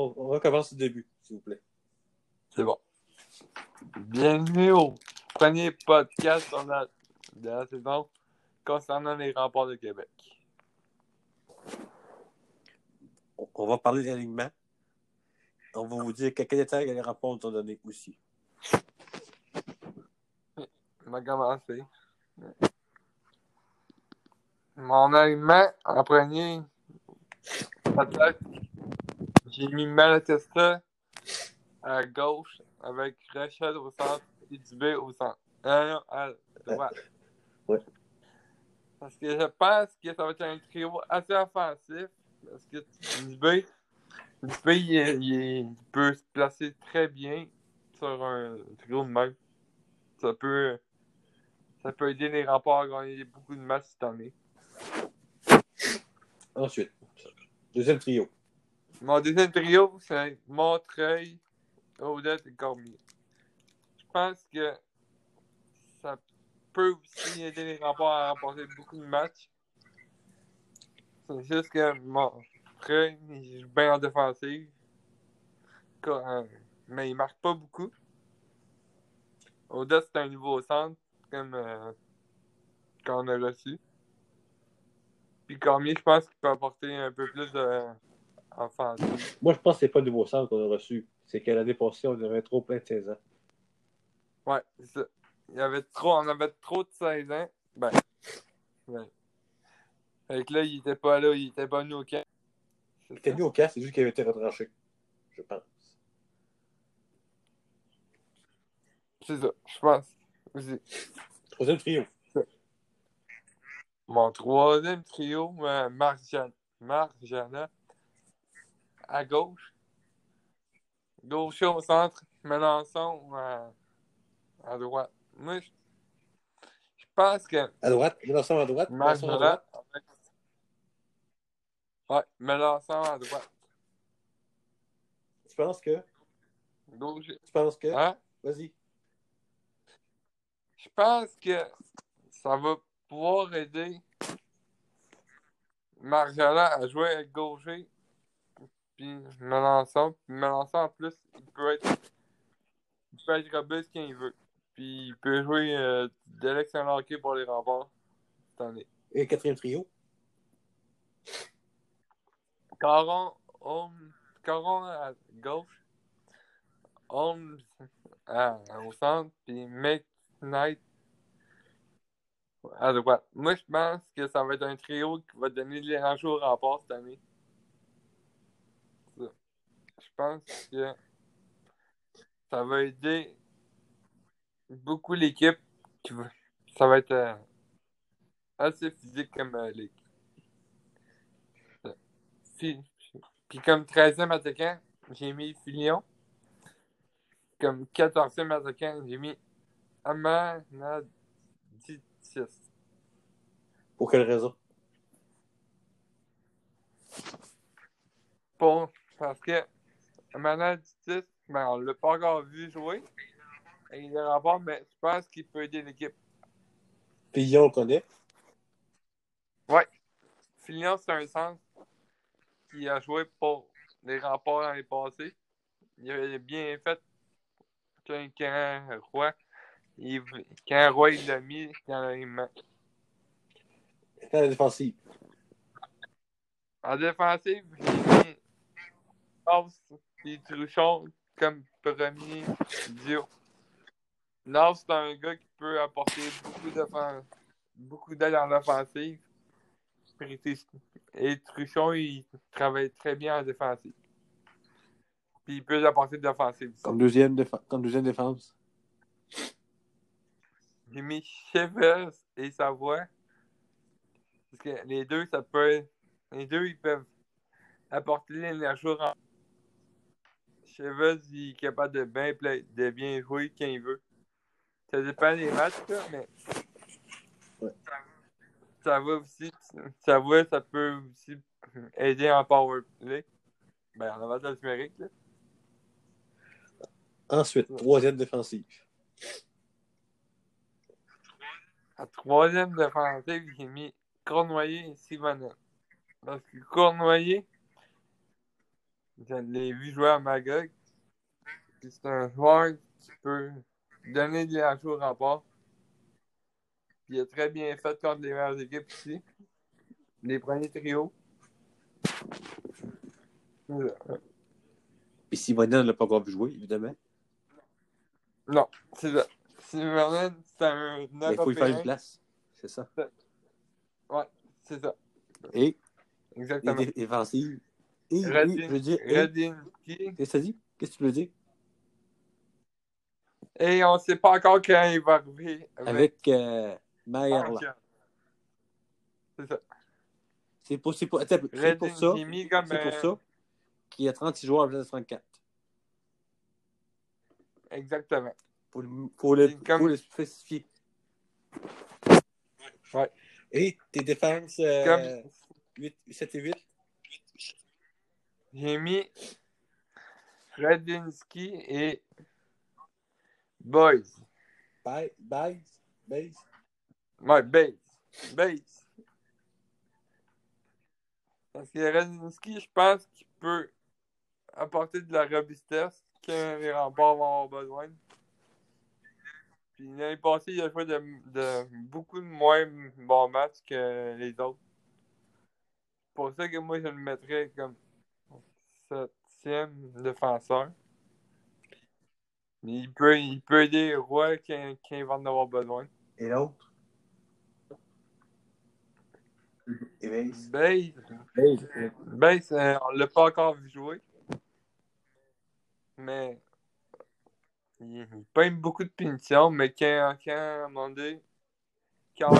on, on recommence du début, s'il vous plaît. C'est bon. Bienvenue au premier podcast de la, de la saison concernant les remparts de Québec. On, va parler de l'alignement. On va vous dire quelques détails que les rapports nous ont donnés aussi. On va commencer. Mon alignement en premier, peut-être, j'ai mis Malatesta à gauche avec Rachel au centre et Dubé au centre. Euh, non, à droite. Ouais. Parce que je pense que ça va être un trio assez offensif. Parce que Dubé, Dubé il, il peut se placer très bien sur un trio de même. Ça peut, ça peut aider les remparts à gagner beaucoup de matchs cette année. Ensuite, deuxième trio. Mon deuxième trio, c'est Montreuil, Odette et Cormier. Je pense que ça peut aussi aider les remparts à remporter beaucoup de matchs. C'est juste que Montreuil, il joue bien en défensive. Euh, Mais il marque pas beaucoup. Odette, c'est un nouveau centre, comme euh, qu'on a reçu. Puis Cormier, je pense qu'il peut apporter un peu plus de Moi, je pense que c'est pas le nouveau centre qu'on a reçu. C'est que l'année passée, on avait trop plein de 16 ans. Ouais, c'est ça. Il y avait trop, on avait trop de 16 ans. Ben, ouais. Fait que là, il était pas là, il était pas venu au camp. Il était venu au cas, c'est juste qu'il avait été retranché. Je pense. C'est ça, je pense. Aussi. Troisième trio. Mon troisième trio, euh, Marc Jan- Marc Jana, à gauche. Gaucher au centre, Melançon à, à droite. Moi, je, je pense que À droite, Mélenchon à droite, Mélenchon à droite. avec... Ouais, Melançon à droite. Tu penses que? Gaucher. Tu penses que? Hein? Vas-y. Je pense que ça va pouvoir aider Marjolin à jouer avec Gaucher puis Melançon. Puis Melançon, en plus, il peut être, il peut être robuste quand il veut. Puis il peut jouer euh, de l'excellent hockey pour les remparts cette année. Et quatrième trio. Caron, Holmes, Caron à gauche, Holmes à- au centre, puis McKnight à droite. Moi, je pense que ça va être un trio qui va donner de l'énergie au rempart cette année. Pense que ça va aider beaucoup l'équipe. qui va- Ça va être euh, assez physique comme euh. Puis, puis comme 13e attaquant, j'ai mis Filion. Comme 14e attaquant, j'ai mis Amanaditis. Pour quelle raison? Pour, parce que Amanaditis, ben, on l'a pas encore vu jouer. Et il est rapport, mais je pense qu'il peut aider l'équipe. Pillon, on connaît. Filion, c'est un centre qui a joué pour les remparts l'année passée. Il avait bien fait quand, Roy, il, quand Roy il l'a mis dans l'alignement. Dans la défensive. En défensive, j'ai et Truchon comme premier duo. Lars, c'est un gars qui peut apporter beaucoup d'offen- beaucoup d'aide en offensive. Et Truchon, il travaille très bien en défensive. Puis il peut apporter de l'offensive. Comme deuxième, défense. comme deuxième défense. J'ai mis Chevez et Savoie. Parce que les deux, ça peut. Les deux, ils peuvent apporter l'énergie Chevez, il est capable de bien, de bien jouer quand il veut. Ça dépend des matchs, là, mais. Ouais. Ça va aussi. Ça va, ça peut aussi aider en power play. Ben, en avantage numérique, là. Ensuite, troisième défensive. À troisième défensive, j'ai mis Cournoyer et Simonet. Parce que Cournoyer, Je l'ai vu jouer à Magog. Puis c'est un joueur qui peut donner des ajouts au rempart. Puis il a très bien fait contre les meilleures équipes ici. Les premiers trios. Et si Vernon ne l'a pas encore vu jouer, évidemment? Non, c'est ça. Si Vernon, c'est un Mais il faut lui faire une place. C'est ça? Ouais, c'est ça. Et les Exactement. défensives? Et, oui, Radin- je veux dire, et- Radinski. qu'est-ce que dit? Qu'est-ce que tu veux dire? Et on sait pas encore quand il va arriver. Avec euh, là. Anka. C'est ça. C'est pour, c'est pour, attends, c'est pour ça. Mis comme. C'est pour euh, ça qu'il y a 36 joueurs à la place de 34. Exactement. Le, faut le, C'est comme- faut le spécifier. Ouais. Et tes défenses euh, Comme 8, 7 et 8. J'ai mis Radinski et Boys. Base, base, base. Ouais, Bates. Bates. Parce que Radinski, je pense qu'il peut apporter de la robustesse que les remparts vont avoir besoin. Puis l'année passée, il a fait de, de beaucoup de moins bons matchs que les autres. C'est pour ça que moi, je le mettrais comme septième défenseur. Mais il peut, il peut aider Roy quand, quand il va en avoir besoin. Et l'autre? Et base. Base. Bates, euh, on l'a pas encore vu jouer. Mais il, il peint beaucoup de punitions, mais quand, quand à un moment donné, quand,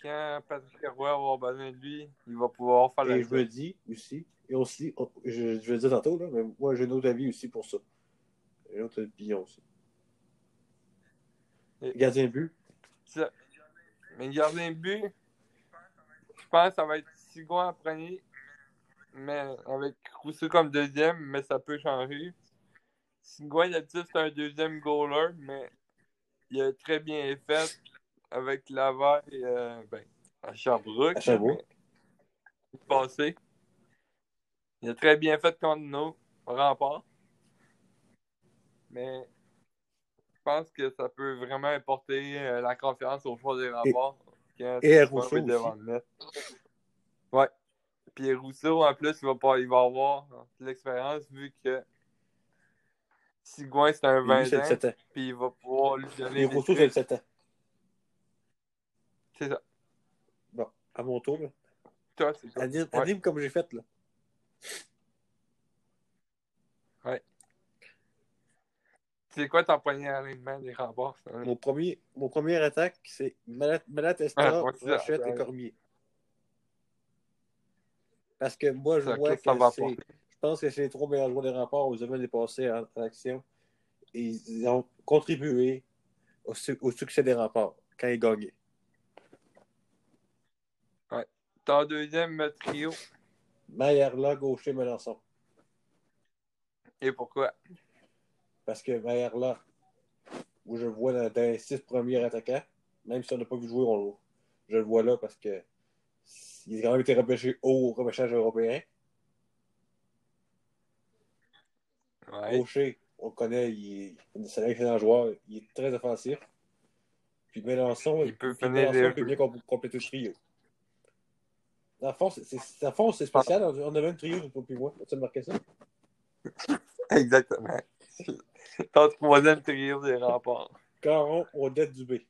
quand Patrick Roy va avoir besoin de lui, il va pouvoir faire la Et je me dis aussi, et aussi, on- je, je vais le dire tantôt, là, mais moi j'ai un autre avis aussi pour ça. J'ai un autre opinion aussi. Et- Gardien but, Ça. Mais gardien but, je pense que ça va être Sigouin en premier, mais avec Rousseau comme deuxième, mais ça peut changer. Sigouin, d'habitude, c'est un deuxième goaler, mais il a très bien fait avec Laval et euh, ben, à Sherbrooke. À Sherbrooke. passée. Il a très bien fait contre nous, rempart. Mais je pense que ça peut vraiment apporter euh, la confiance au choix des remparts. quand et vas Rousseau aussi. le. Ouais. Puis Rousseau, en plus, il va, pas, il va avoir l'expérience vu que Sigouin, c'est un Et 20 lui, c'est ans, 17 ans. puis il va pouvoir lui donner Et Rousseau, c'est trucs. 17 ans. C'est ça. Bon, à mon tour, là. Toi, c'est ça. Anime, Ouais. anime comme j'ai fait, là. C'est quoi ton premier alignement des remparts? ça? Mon premier, mon premier attaque, c'est Malat, Ah, ouais. Rochette et Cormier. Parce que moi, je Ça, vois que c'est. Je pense que c'est les trois meilleurs joueurs des remparts aux années passées en, en action. Et ils ont contribué au, su- au succès des remparts quand ils gagnaient. Ton deuxième trio, Maillard-là, gaucher, Melançon. et pourquoi? Parce que Maillard-là, où je le vois dans, dans les six premiers attaquants, même si on n'a pas vu jouer, on- je le vois là parce que il a quand même été repêché haut au repêchage européen. Ouais. Gaucher, on le connaît, il est, c'est un excellent joueur, il est très offensif. Puis Mélenchon, Il peut finir Mélenchon peut bien com- compléter le trio. Dans le fond, c'est, spécial. On avait un trio, toi puis moi. As-tu remarqué ça? Exactement. Ton troisième trio des remparts. Caron, Odette Dubé.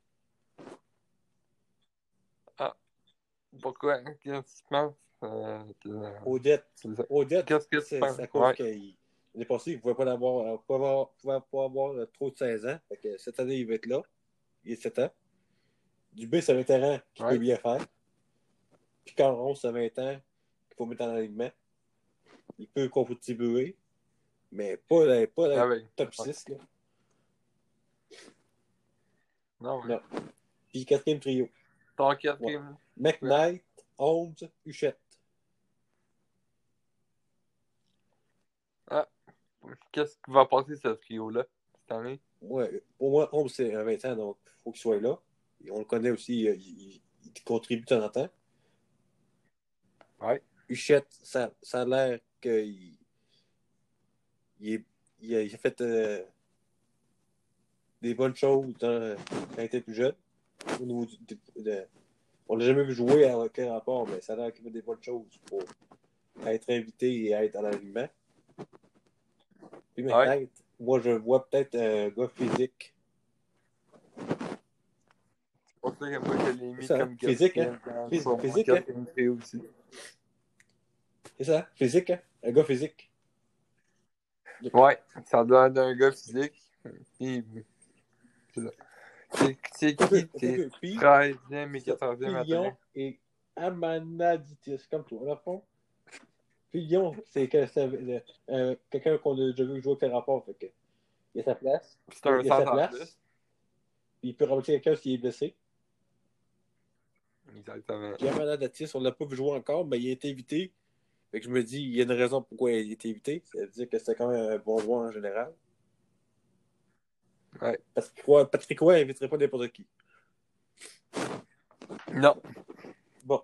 Pourquoi? Qu'est-ce que tu penses? Euh, Odette. Odette, Qu'est-ce que c'est à cause Ouais. qu'il l'année passée, il ne pouvait pas avoir, pouvait avoir, pouvait pas avoir trop de 16 ans. Fait que cette année, il va être là. Il est 7 ans. Dubé, c'est un vétéran qui Ouais. peut bien faire. Puis Caron, c'est un 20 ans qu'il faut mettre en alignement. Il peut contribuer, mais pas dans, pas dans Ah oui. top 6. Là. Non, ouais. Non. Puis quatrième trio. Ton quatrième. McKnight, Holmes, Huchette. Qu'est-ce qui va passer ce trio-là cette année? Ouais, pour moi, Holmes, c'est un 20 ans, donc il faut qu'il soit là. Et on le connaît aussi, euh, il, il- il contribue de temps en temps. Ouais. Huchette, ça, ça a l'air qu'il il, il a, il a fait euh, des bonnes choses dans- quand il était plus jeune. Au niveau du- de- de- on l'a jamais vu jouer à aucun rapport, mais ça a l'air qu'il fait des bonnes choses pour être invité et être dans l'alignement. Puis mais Ouais. peut-être, moi je vois peut-être un gars physique. C'est pour ça que moi, je l'ai mis Ça, comme physique, hein? physique, trio aussi. C'est ça? Physique, hein? Un gars physique. Ouais, ça l'air d'un gars physique. Puis, c'est qui? Tes Puis, 13e et 14e Filion attaquants? et Amanaditis, comme toi. Dans le fond, Filion, c'est euh, quelqu'un qu'on a déjà vu jouer avec rapport. Fait que, il a sa place. C'est un il a sa place. Puis il peut remplacer quelqu'un s'il est blessé. Exactement. Amanaditis, on ne l'a pas vu jouer encore, mais il a été évité. Fait que je me dis, il y a une raison pourquoi il a été évité. Ça veut dire que c'était quand même un bon joueur en général. Ouais. Patrick Roy, Patrick Roy n'inviterait pas n'importe qui? Non. Bon,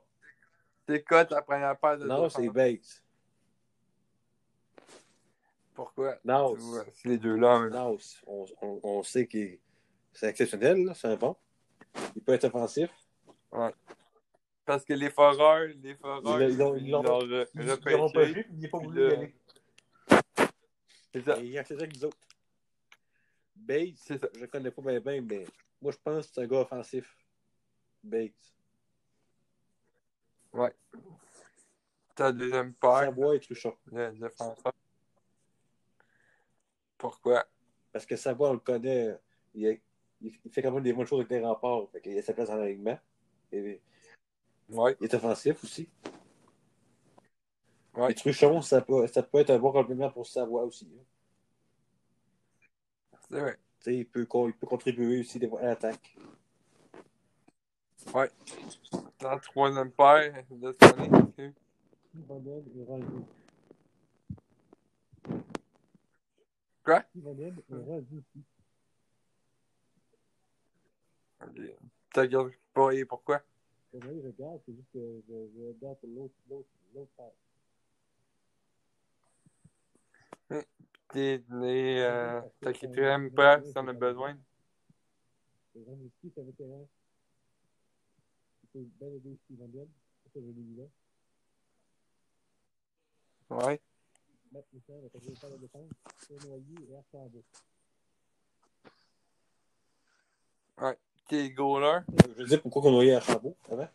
C'est quoi ta première paire de non, c'est Bates. Pourquoi? Vois, C'est les deux-là. mais- Non, on, on, on sait est- c'est exceptionnel, là, c'est un bon. Il peut être offensif. Parce que les foreurs, les foreurs, Ils ils l'ont- ils Ils pas vu, il n'est pas puis voulu y aller. C'est ça. Il a avec nous autres. Bates, ça. je ne connais pas bien, bien, mais moi je pense que c'est un gars offensif. Bates. Ta deuxième paire Savoie et Truchon. de défenseurs. Pourquoi? Parce que Savoie, on le connaît, il, a- il fait quand même des bonnes choses avec les remparts. Fait qu'il a sa place en alignement. Et Ouais. il est offensif aussi. Ouais. Et Truchon, ça peut, ça peut être un bon complément pour Savoie aussi. hein. C'est vrai. Tu sais, il, peut, il peut contribuer aussi à l'attaque. Ta troisième paire de cette année. ok. Ivanel. Quoi? Ivanel rendu aussi. Ok. Ta gueule pas et pourquoi? Je regarde, c'est juste que je, je regarde l'autre, l'autre, l'autre paire. T'es les, euh, ta quatrième paire si t'en as besoin? C'est ici, c'est un vétéran. C'est bien Ivanel. Ça, je l'ai là. Ouais. La de. C'est et Archambault. T'es. Je veux dire pourquoi on noyait Archambault avant.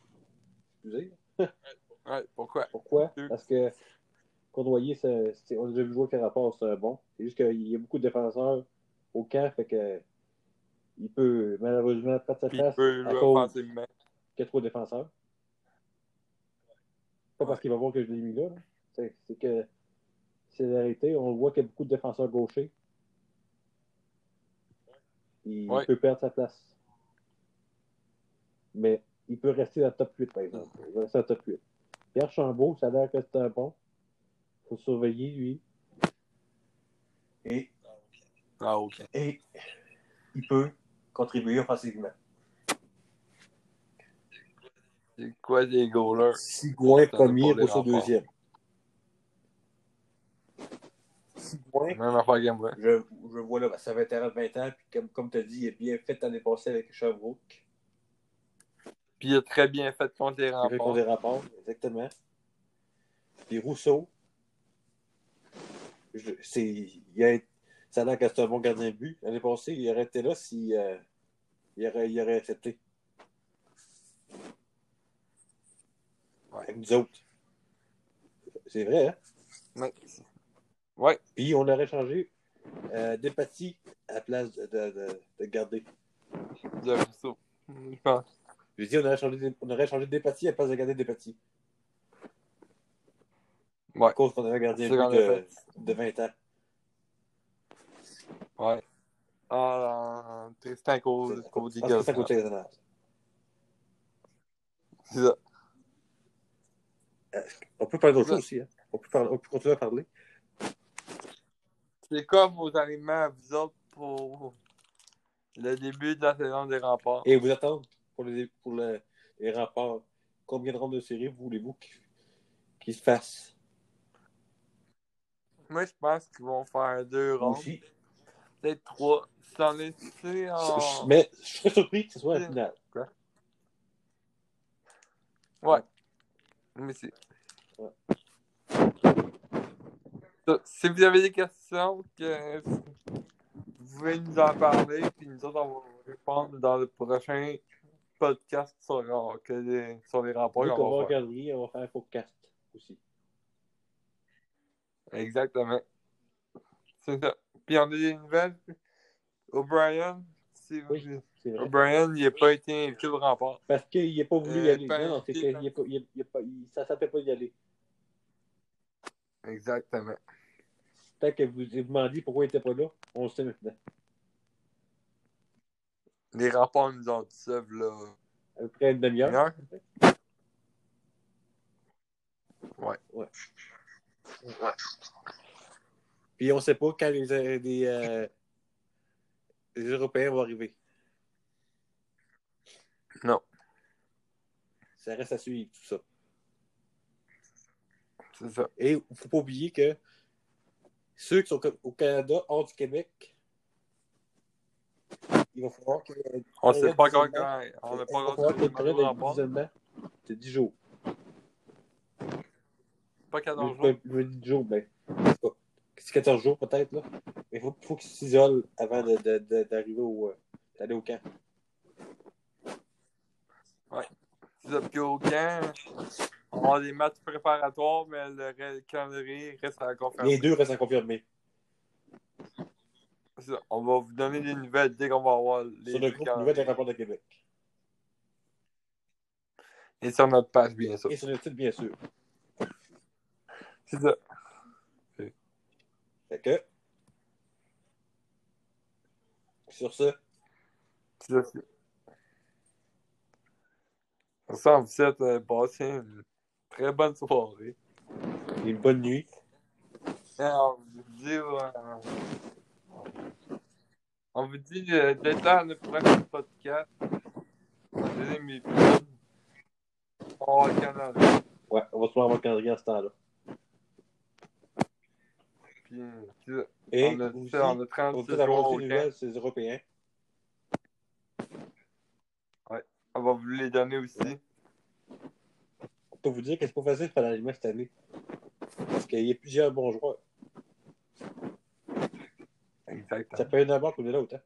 Excusez. Ouais, pourquoi? Pourquoi? Parce que Cournoyer, on a déjà vu jouer rapport, c'est bon. C'est juste qu'il y a beaucoup de défenseurs au camp, fait que il peut malheureusement perdre sa place à cause qu'il y a trop de défenseurs. Pas parce qu'il va voir que je l'ai mis là. là. C'est c'est que c'est la réalité. On voit qu'il y a beaucoup de défenseurs gauchers. Il Ouais. peut perdre sa place. Mais il peut rester dans le top 8, par exemple. Il va rester dans le top 8. Pierre Chambault, ça a l'air que c'est un bon. Il faut surveiller, lui. Et, Ah, ok. et il peut contribuer offensivement. C'est quoi des goalers? Sigouin premier, Rousseau remparts. deuxième. Sigouin, je, je vois là, ça va être à 20 ans, puis comme, comme tu as dit, il est bien fait l'année passée avec Sherbrooke. Puis il a très bien fait contre les Il fait contre remparts. des rapports, exactement. Puis Rousseau, je- c'est, il a, ça a l'air que c'est un bon gardien de but. L'année passée, il aurait été là si euh, il, aurait, il aurait accepté. Ouais. Avec nous autres. C'est vrai, hein? Ouais. Ouais. Puis on aurait changé euh, Despatie à la place de, de, de, de garder. De Rousseau. Je pense. Je dis, on aurait changé, on aurait changé Despatie à la place de garder Despatie. Ouais. À cause qu'on avait gardé un C'est qu'on but a de, de 20 ans. Ouais. Ah, Tristan Cody Cody Ah, c'est ça. C'est. On peut parler d'autre Ouais. chose aussi. Hein? On, peut parler- on peut continuer à parler. C'est quoi vos aliments à vous autres pour le début de la saison des remparts? Et vous attendre pour les, pour le- les rapports. Combien de rondes de série voulez-vous qu'ils qu'ils se fassent? Moi, je pense qu'ils vont faire deux rondes. Peut-être trois. En. Je- Mais je serais surpris que ce soit la finale. Ouais. Mais c'est. Ouais. Ça, Si vous avez des questions, que vous pouvez nous en parler, puis nous autres, on va répondre dans le prochain podcast sur, les, sur les qu'on qu'on va calendrier, on va faire un podcast aussi. Exactement. C'est ça. Puis on a des nouvelles. O'Brien, si vous... Oui. C'est. O'Brien, il n'a pas été invité au rempart. Parce qu'il n'a pas voulu y Euh, aller. Non, a pas- il a- il a pas- il- ça ne sentait pas d'y aller. Exactement. Peut-être que vous vous demandiez pourquoi il n'était pas là. On le sait maintenant. Les rapports nous ont dit ça, là. À peu près une demi-heure. heure? Puis on ne sait pas quand les, euh, les, euh, les Européens vont arriver. Non, Ça reste à suivre, tout ça. c'est ça. Et il ne faut pas oublier que ceux qui sont au Canada, hors du Québec, il va falloir que. On sait pas encore quand. On n'a pas va encore que période au de rapport. l'isolement, c'est 10 jours. Pas 14 Je jours. veux 10 jours, ben. C'est 14 jours peut-être, là. Mais il faut, faut qu'ils s'isolent avant de- de- de- d'arriver au. euh, d'aller au camp. C'est ça. Puis au camp, on a des matchs préparatoires, mais le, calendrier reste à conférence. Les deux restent à confirmer. On va vous donner des nouvelles dès qu'on va avoir les Sur le groupe Nouvelle des rapports de Québec. Et sur notre page, bien sûr. Et sur le site, bien sûr. C'est ça. Fait que. Sur ce, C'est ça. c'est- Pour ça, vous souhaite euh, passer une très bonne soirée. une bonne nuit. Et on vous dit, euh, on vous dit euh, à notre prochain podcast. Le deuxième épisode. On va au Canada. Ouais, on va se voir le calendrier à ce temps-là. Puis, c'est ça. Et on a, aussi, ça, on a on 36 peut avoir jours aussi au des camp. nouvelles sur les Européens. On va vous les donner aussi. On peut vous dire que c'est pas facile de faire l'aliment cette année. Parce qu'il y a plusieurs bons joueurs. Ça Exactement. peut être bord ou de l'autre. Hein?